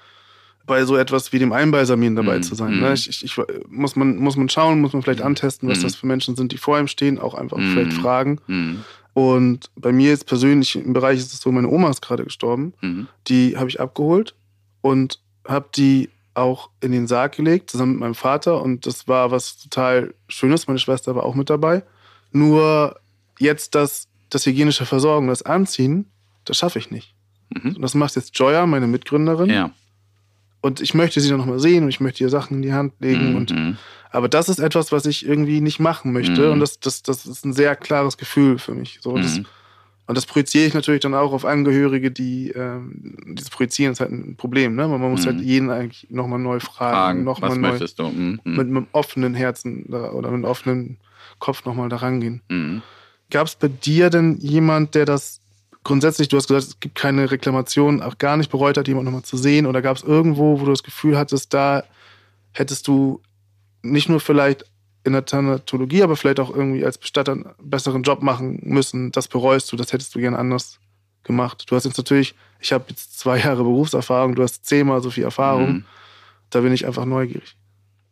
bei so etwas wie dem Einbalsamieren dabei mm, zu sein. Mm. Ich, ich, ich, muss, man, muss man schauen, muss man vielleicht antesten, was mm. das für Menschen sind, die vor ihm stehen, auch einfach mm. vielleicht fragen. Mm. Und bei mir jetzt persönlich im Bereich ist es so, meine Oma ist gerade gestorben. Mhm. Die habe ich abgeholt und habe die auch in den Sarg gelegt, zusammen mit meinem Vater. Und das war was total Schönes. Meine Schwester war auch mit dabei. Nur jetzt das, das hygienische Versorgen, das Anziehen, das schaffe ich nicht. Mhm. Und das macht jetzt Joya, meine Mitgründerin. Ja. Und ich möchte sie dann nochmal sehen und ich möchte ihr Sachen in die Hand legen. Und, Mhm. aber das ist etwas, was ich irgendwie nicht machen möchte. Mhm. Und das, das, das ist ein sehr klares Gefühl für mich. So, das, Mhm. Und das projiziere ich natürlich dann auch auf Angehörige, die ähm, dieses Projizieren ist halt ein Problem. Ne? Man muss Mhm. halt jeden eigentlich nochmal neu fragen, Fragen, nochmal neu möchtest du? Mhm. mit einem offenen Herzen da, oder mit einem offenen Kopf nochmal da rangehen. Mhm. Gab es bei dir denn jemand, der das grundsätzlich, du hast gesagt, es gibt keine Reklamation, auch gar nicht bereut hat, jemand nochmal zu sehen? Oder gab es irgendwo, wo du das Gefühl hattest, da hättest du nicht nur vielleicht in der Thanatologie, aber vielleicht auch irgendwie als Bestatter einen besseren Job machen müssen? Das bereust du, das hättest du gern anders gemacht. Du hast jetzt natürlich, ich habe jetzt zwei Jahre Berufserfahrung, du hast zehnmal so viel Erfahrung. Mhm. Da bin ich einfach neugierig.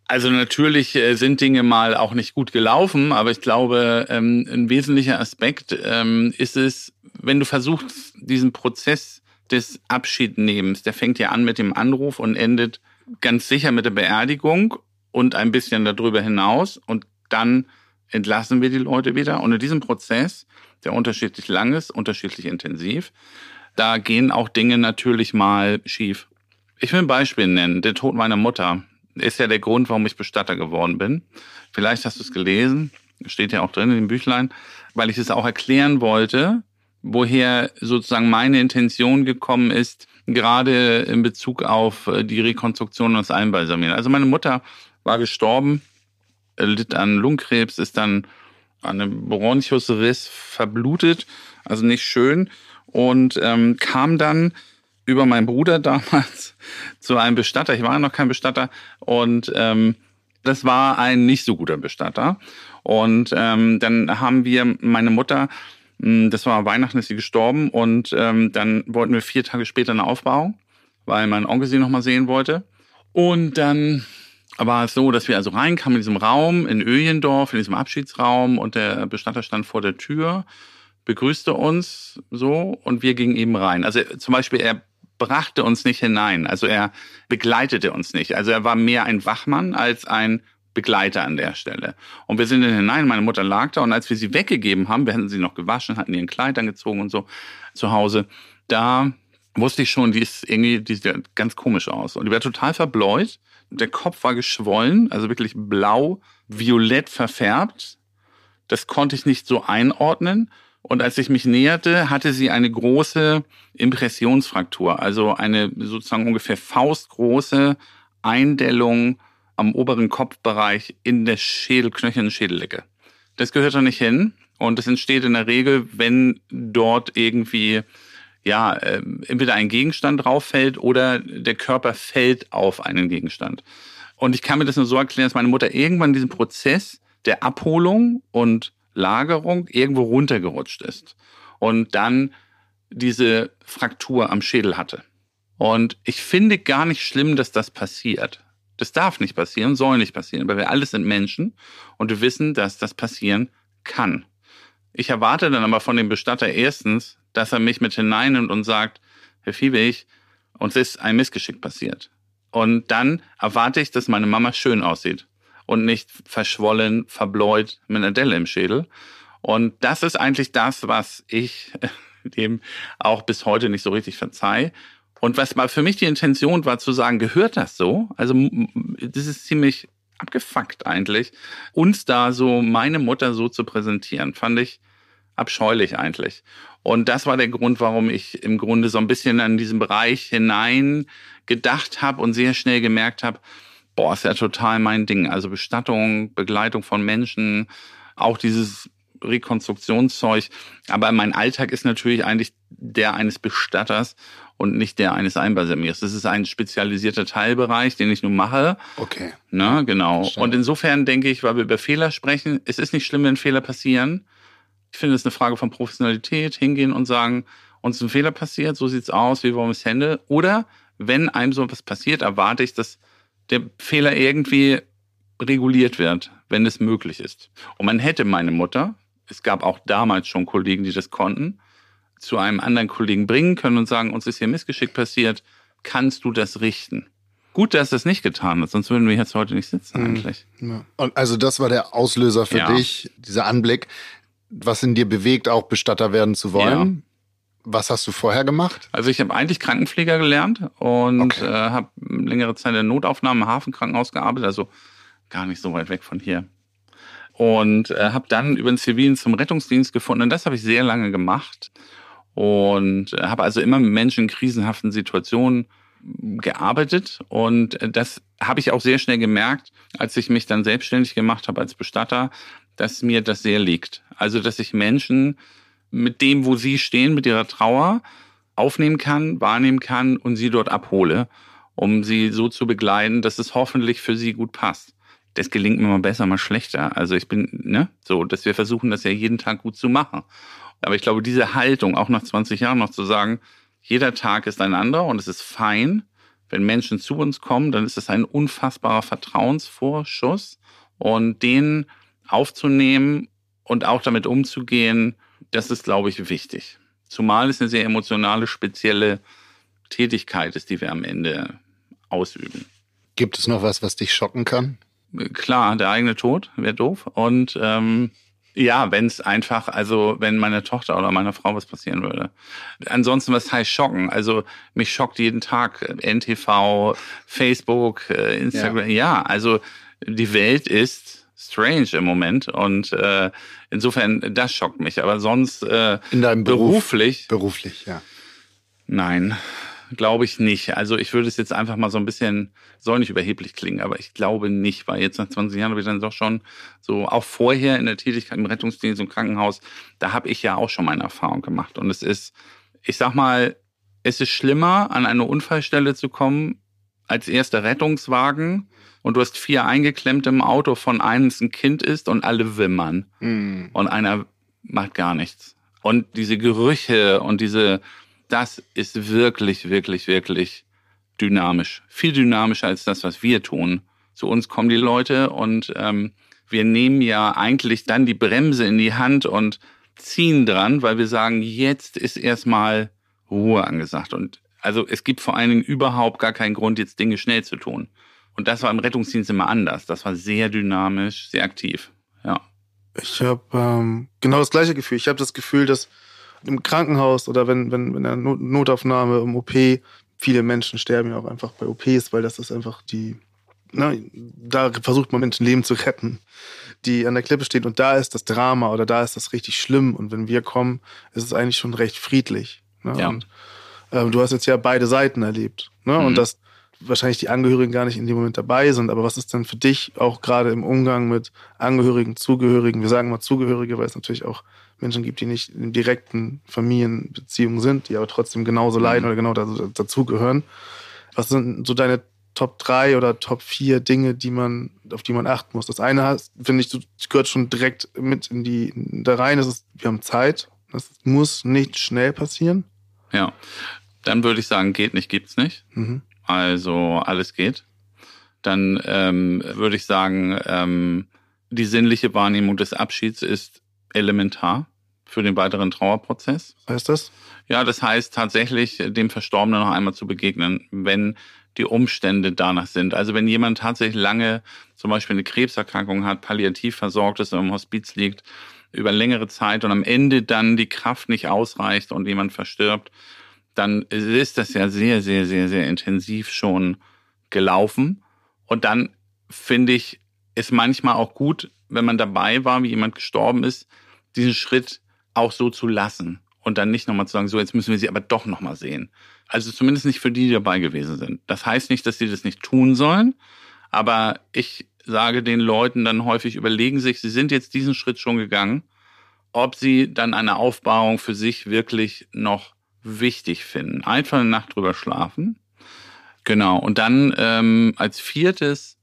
Also natürlich äh, sind Dinge mal auch nicht gut gelaufen, aber ich glaube, ähm, ein wesentlicher Aspekt ähm, ist es, wenn du versuchst, diesen Prozess des Abschiednehmens, der fängt ja an mit dem Anruf und endet ganz sicher mit der Beerdigung und ein bisschen darüber hinaus und dann entlassen wir die Leute wieder. Und in diesem Prozess, der unterschiedlich lang ist, unterschiedlich intensiv, da gehen auch Dinge natürlich mal schief. Ich will ein Beispiel nennen, der Tod meiner Mutter ist ja der Grund, warum ich Bestatter geworden bin. Vielleicht hast du es gelesen, steht ja auch drin in dem Büchlein, weil ich es auch erklären wollte, woher sozusagen meine Intention gekommen ist, gerade in Bezug auf äh, die Rekonstruktion und das Einbalsamieren. Also meine Mutter war gestorben, litt an Lungenkrebs, ist dann an einem Bronchusriss verblutet, also nicht schön, und ähm, kam dann über meinen Bruder damals zu einem Bestatter. Ich war ja noch kein Bestatter und ähm, das war ein nicht so guter Bestatter. Und ähm, dann haben wir meine Mutter, mh, das war Weihnachten, ist sie gestorben und ähm, dann wollten wir vier Tage später eine Aufbauung, weil mein Onkel sie nochmal sehen wollte. Und dann war es so, dass wir also reinkamen in diesem Raum in Öjendorf, in diesem Abschiedsraum und der Bestatter stand vor der Tür, begrüßte uns so und wir gingen eben rein. Also zum Beispiel, er brachte uns nicht hinein, also er begleitete uns nicht. Also er war mehr ein Wachmann als ein Begleiter an der Stelle. Und wir sind dann hinein, meine Mutter lag da und als wir sie weggegeben haben, wir hatten sie noch gewaschen, hatten ihren Kleid angezogen und so zu Hause, da wusste ich schon, die ist irgendwie, die sieht ganz komisch aus. Und die war total verbläut. Der Kopf war geschwollen, also wirklich blau, violett verfärbt. Das konnte ich nicht so einordnen. Und als ich mich näherte, hatte sie eine große Impressionsfraktur, also eine sozusagen ungefähr faustgroße Eindellung am oberen Kopfbereich in der Schädel, knöchernen Schädeldecke. Das gehört da nicht hin. Und das entsteht in der Regel, wenn dort irgendwie ja, äh, entweder ein Gegenstand drauf fällt oder der Körper fällt auf einen Gegenstand. Und ich kann mir das nur so erklären, dass meine Mutter irgendwann diesen Prozess der Abholung und Lagerung irgendwo runtergerutscht ist und dann diese Fraktur am Schädel hatte. Und ich finde gar nicht schlimm, dass das passiert. Das darf nicht passieren, soll nicht passieren, weil wir alles sind Menschen und wir wissen, dass das passieren kann. Ich erwarte dann aber von dem Bestatter erstens, dass er mich mit hineinnimmt und sagt, Herr Fiebig, uns ist ein Missgeschick passiert. Und dann erwarte ich, dass meine Mama schön aussieht und nicht verschwollen, verbläut mit einer Delle im Schädel. Und das ist eigentlich das, was ich dem auch bis heute nicht so richtig verzeih. Und was mal für mich die Intention war, zu sagen, gehört das so? Also das ist ziemlich abgefuckt eigentlich, uns da so meine Mutter so zu präsentieren, fand ich abscheulich eigentlich. Und das war der Grund, warum ich im Grunde so ein bisschen an diesen Bereich hinein gedacht habe und sehr schnell gemerkt habe, boah, ist ja total mein Ding. Also Bestattung, Begleitung von Menschen, auch dieses Rekonstruktionszeug. Aber mein Alltag ist natürlich eigentlich der eines Bestatters und nicht der eines Einbalsamiers. Das ist ein spezialisierter Teilbereich, den ich nun mache. Okay. Na, genau. Verstehe. Und insofern denke ich, weil wir über Fehler sprechen, es ist nicht schlimm, wenn Fehler passieren. Ich finde, es ist eine Frage von Professionalität, hingehen und sagen, uns ist ein Fehler passiert, so sieht's aus, wie wollen wir es handeln? Oder wenn einem so etwas passiert, erwarte ich, dass der Fehler irgendwie reguliert wird, wenn es möglich ist. Und man hätte meine Mutter es gab auch damals schon Kollegen, die das konnten, zu einem anderen Kollegen bringen können und sagen, uns ist hier Missgeschick passiert, kannst du das richten? Gut, dass es nicht getan hat, sonst würden wir jetzt heute nicht sitzen eigentlich. Ja. Und also das war der Auslöser für Ja. dich, dieser Anblick, was in dir bewegt, auch Bestatter werden zu wollen. Was hast du vorher gemacht? Also ich habe eigentlich Krankenpfleger gelernt und Okay. äh, habe längere Zeit in der Notaufnahme im Hafenkrankenhaus gearbeitet, also gar nicht so weit weg von hier. Und äh, habe dann über den Zivilen zum Rettungsdienst gefunden und das habe ich sehr lange gemacht. Und äh, habe also immer mit Menschen in krisenhaften Situationen gearbeitet und äh, das habe ich auch sehr schnell gemerkt, als ich mich dann selbstständig gemacht habe als Bestatter, dass mir das sehr liegt. Also dass ich Menschen mit dem, wo sie stehen, mit ihrer Trauer, aufnehmen kann, wahrnehmen kann und sie dort abhole, um sie so zu begleiten, dass es hoffentlich für sie gut passt. Das gelingt mir mal besser, mal schlechter. Also ich bin, ne, so, dass wir versuchen, das ja jeden Tag gut zu machen. Aber ich glaube, diese Haltung, auch nach 20 Jahren noch zu sagen, jeder Tag ist ein anderer und es ist fein, wenn Menschen zu uns kommen, dann ist es ein unfassbarer Vertrauensvorschuss und den aufzunehmen und auch damit umzugehen, das ist, glaube ich, wichtig. Zumal es eine sehr emotionale, spezielle Tätigkeit ist, die wir am Ende ausüben. Gibt es noch was, was dich schocken kann? Klar, der eigene Tod wäre doof. Und ähm, ja, wenn es einfach, also wenn meiner Tochter oder meiner Frau was passieren würde. Ansonsten, was heißt schocken? Also mich schockt jeden Tag äh, NTV, Facebook, äh, Instagram. Ja. also die Welt ist strange im Moment und äh, insofern, das schockt mich. Aber sonst äh, In deinem Beruf? beruflich, Beruflich, ja. Nein, glaube ich nicht. Also ich würde es jetzt einfach mal so ein bisschen, soll nicht überheblich klingen, aber ich glaube nicht, weil jetzt nach 20 Jahren habe ich dann doch schon so, auch vorher in der Tätigkeit im Rettungsdienst und Krankenhaus, da habe ich ja auch schon meine Erfahrung gemacht. Und es ist, ich sag mal, es ist schlimmer, an eine Unfallstelle zu kommen, als erster Rettungswagen und du hast vier eingeklemmte im Auto, von eines ein Kind ist und alle wimmern Hm. und einer macht gar nichts. Und diese Gerüche und diese, das ist wirklich, wirklich, wirklich dynamisch. Viel dynamischer als das, was wir tun. Zu uns kommen die Leute und ähm, wir nehmen ja eigentlich dann die Bremse in die Hand und ziehen dran, weil wir sagen, jetzt ist erstmal Ruhe angesagt. Und also es gibt vor allen Dingen überhaupt gar keinen Grund, jetzt Dinge schnell zu tun. Und das war im Rettungsdienst immer anders. Das war sehr dynamisch, sehr aktiv. Ja. Ich habe ähm, genau das gleiche Gefühl. Ich habe das Gefühl, dass im Krankenhaus oder wenn, wenn, wenn in der Not Notaufnahme im OP, viele Menschen sterben ja auch einfach bei OPs, weil das ist einfach die, na, da versucht man Menschenleben zu retten, die an der Klippe stehen und da ist das Drama oder da ist das richtig schlimm und wenn wir kommen, ist es eigentlich schon recht friedlich. Ne? Ja. Und du hast jetzt ja beide Seiten erlebt ne? Mhm. und dass wahrscheinlich die Angehörigen gar nicht in dem Moment dabei sind, aber was ist denn für dich auch gerade im Umgang mit Angehörigen, Zugehörigen, wir sagen mal Zugehörige, weil es natürlich auch Menschen gibt, die nicht in direkten Familienbeziehungen sind, die aber trotzdem genauso leiden oder genau da- dazugehören. Was sind so deine Top 3 oder Top 4 Dinge, die man, auf die man achten muss? Das eine hast- finde ich, gehört schon direkt mit in die da rein. Das ist, wir haben Zeit. Das muss nicht schnell passieren. Ja, dann würde ich sagen, geht nicht, gibt's nicht. Mhm. Also alles geht. Dann ähm, würde ich sagen, ähm, die sinnliche Wahrnehmung des Abschieds ist elementar für den weiteren Trauerprozess. Was heißt das? Ja, das heißt tatsächlich, dem Verstorbenen noch einmal zu begegnen, wenn die Umstände danach sind. Also wenn jemand tatsächlich lange zum Beispiel eine Krebserkrankung hat, palliativ versorgt ist und im Hospiz liegt, über längere Zeit und am Ende dann die Kraft nicht ausreicht und jemand verstirbt, dann ist das ja sehr, sehr, sehr, sehr intensiv schon gelaufen. Und dann finde ich, ist manchmal auch gut, wenn man dabei war, wie jemand gestorben ist, diesen Schritt auch so zu lassen und dann nicht nochmal zu sagen, so jetzt müssen wir sie aber doch nochmal sehen. Also zumindest nicht für die, die dabei gewesen sind. Das heißt nicht, dass sie das nicht tun sollen, aber ich sage den Leuten dann häufig, überlegen sich, sie sind jetzt diesen Schritt schon gegangen, ob sie dann eine Aufbauung für sich wirklich noch wichtig finden. Einfach eine Nacht drüber schlafen. Genau. Und dann ähm, als viertes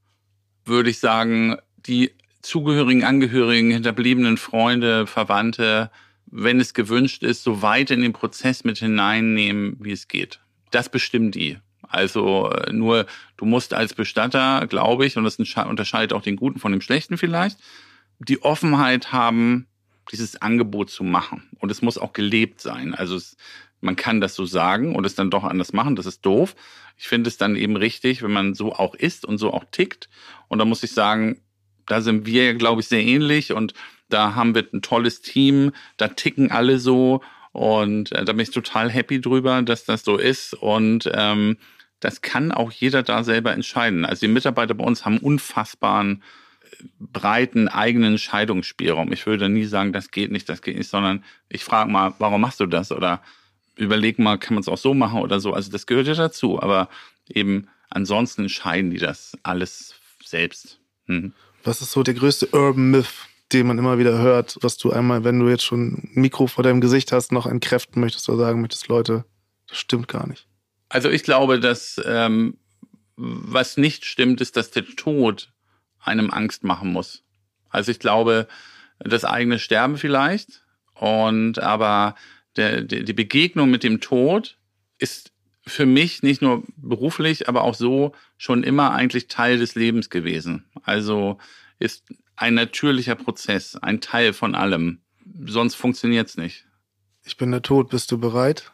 würde ich sagen, die zugehörigen Angehörigen, hinterbliebenen Freunde, Verwandte, wenn es gewünscht ist, so weit in den Prozess mit hineinnehmen, wie es geht. Das bestimmt die. Also äh, nur, du musst als Bestatter, glaube ich, und das unterscheidet auch den Guten von dem Schlechten vielleicht, die Offenheit haben, dieses Angebot zu machen. Und es muss auch gelebt sein. Also es, man kann das so sagen und es dann doch anders machen. Das ist doof. Ich finde es dann eben richtig, wenn man so auch ist und so auch tickt. Und da muss ich sagen, da sind wir, glaube ich, sehr ähnlich und da haben wir ein tolles Team, da ticken alle so und äh, da bin ich total happy drüber, dass das so ist und ähm, das kann auch jeder da selber entscheiden. Also die Mitarbeiter bei uns haben unfassbaren äh, breiten eigenen Entscheidungsspielraum. Ich würde nie sagen, das geht nicht, das geht nicht, sondern ich frage mal, warum machst du das? Oder überleg mal, kann man es auch so machen oder so. Also das gehört ja dazu, aber eben ansonsten entscheiden die das alles selbst. Mhm. Was ist so der größte Urban Myth, den man immer wieder hört, was du einmal, wenn du jetzt schon ein Mikro vor deinem Gesicht hast, noch entkräften möchtest oder sagen möchtest, Leute, das stimmt gar nicht? Also ich glaube, dass ähm, was nicht stimmt, ist, dass der Tod einem Angst machen muss. Also ich glaube, das eigene Sterben vielleicht, und aber der, der, die Begegnung mit dem Tod ist für mich nicht nur beruflich, aber auch so schon immer eigentlich Teil des Lebens gewesen. Also ist ein natürlicher Prozess, ein Teil von allem. Sonst funktioniert es nicht. Ich bin der Tod, bist du bereit?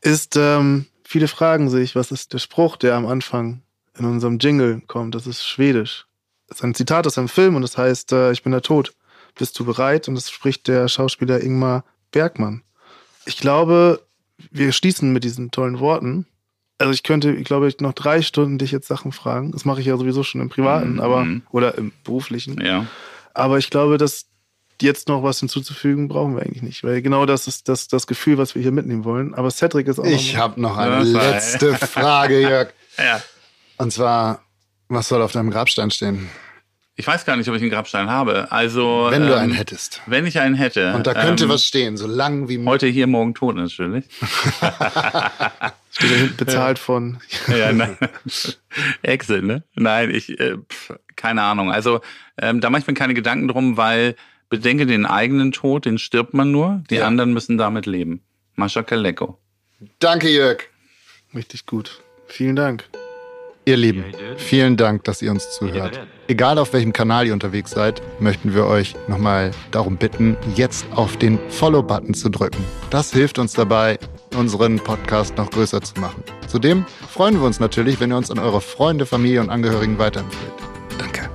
Ist, ähm, viele fragen sich, was ist der Spruch, der am Anfang in unserem Jingle kommt? Das ist Schwedisch. Das ist ein Zitat aus einem Film und das heißt, äh, ich bin der Tod, bist du bereit? Und das spricht der Schauspieler Ingmar Bergmann. Ich glaube, wir schließen mit diesen tollen Worten. Also ich könnte, ich glaube, ich noch drei Stunden dich jetzt Sachen fragen. Das mache ich ja sowieso schon im Privaten, Mhm. aber oder im beruflichen. Ja. Aber ich glaube, dass jetzt noch was hinzuzufügen brauchen wir eigentlich nicht, weil genau das ist das, das Gefühl, was wir hier mitnehmen wollen. Aber Cedric ist auch Ich habe noch eine Ja, letzte Frage, Jörg. ja. Und zwar, was soll auf deinem Grabstein stehen? Ich weiß gar nicht, ob ich einen Grabstein habe. Also Wenn du ähm, einen hättest. Wenn ich einen hätte. Und da könnte ähm, was stehen, so lang wie Heute hier, morgen tot natürlich. bezahlt von. ja, nein. Exit, ne? Nein, ich, äh, pf, keine Ahnung. Also ähm, da mache ich mir keine Gedanken drum, weil bedenke den eigenen Tod, den stirbt man nur. Die Ja. anderen müssen damit leben. Mascha Kaleko. Danke, Jörg. Richtig gut. Vielen Dank. Ihr Lieben, vielen Dank, dass ihr uns zuhört. Egal auf welchem Kanal ihr unterwegs seid, möchten wir euch nochmal darum bitten, jetzt auf den Follow-Button zu drücken. Das hilft uns dabei, unseren Podcast noch größer zu machen. Zudem freuen wir uns natürlich, wenn ihr uns an eure Freunde, Familie und Angehörigen weiterempfehlt. Danke.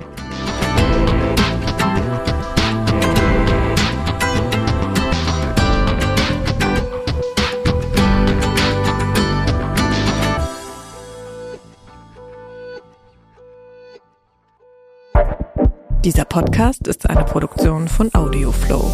Dieser Podcast ist eine Produktion von Audioflow.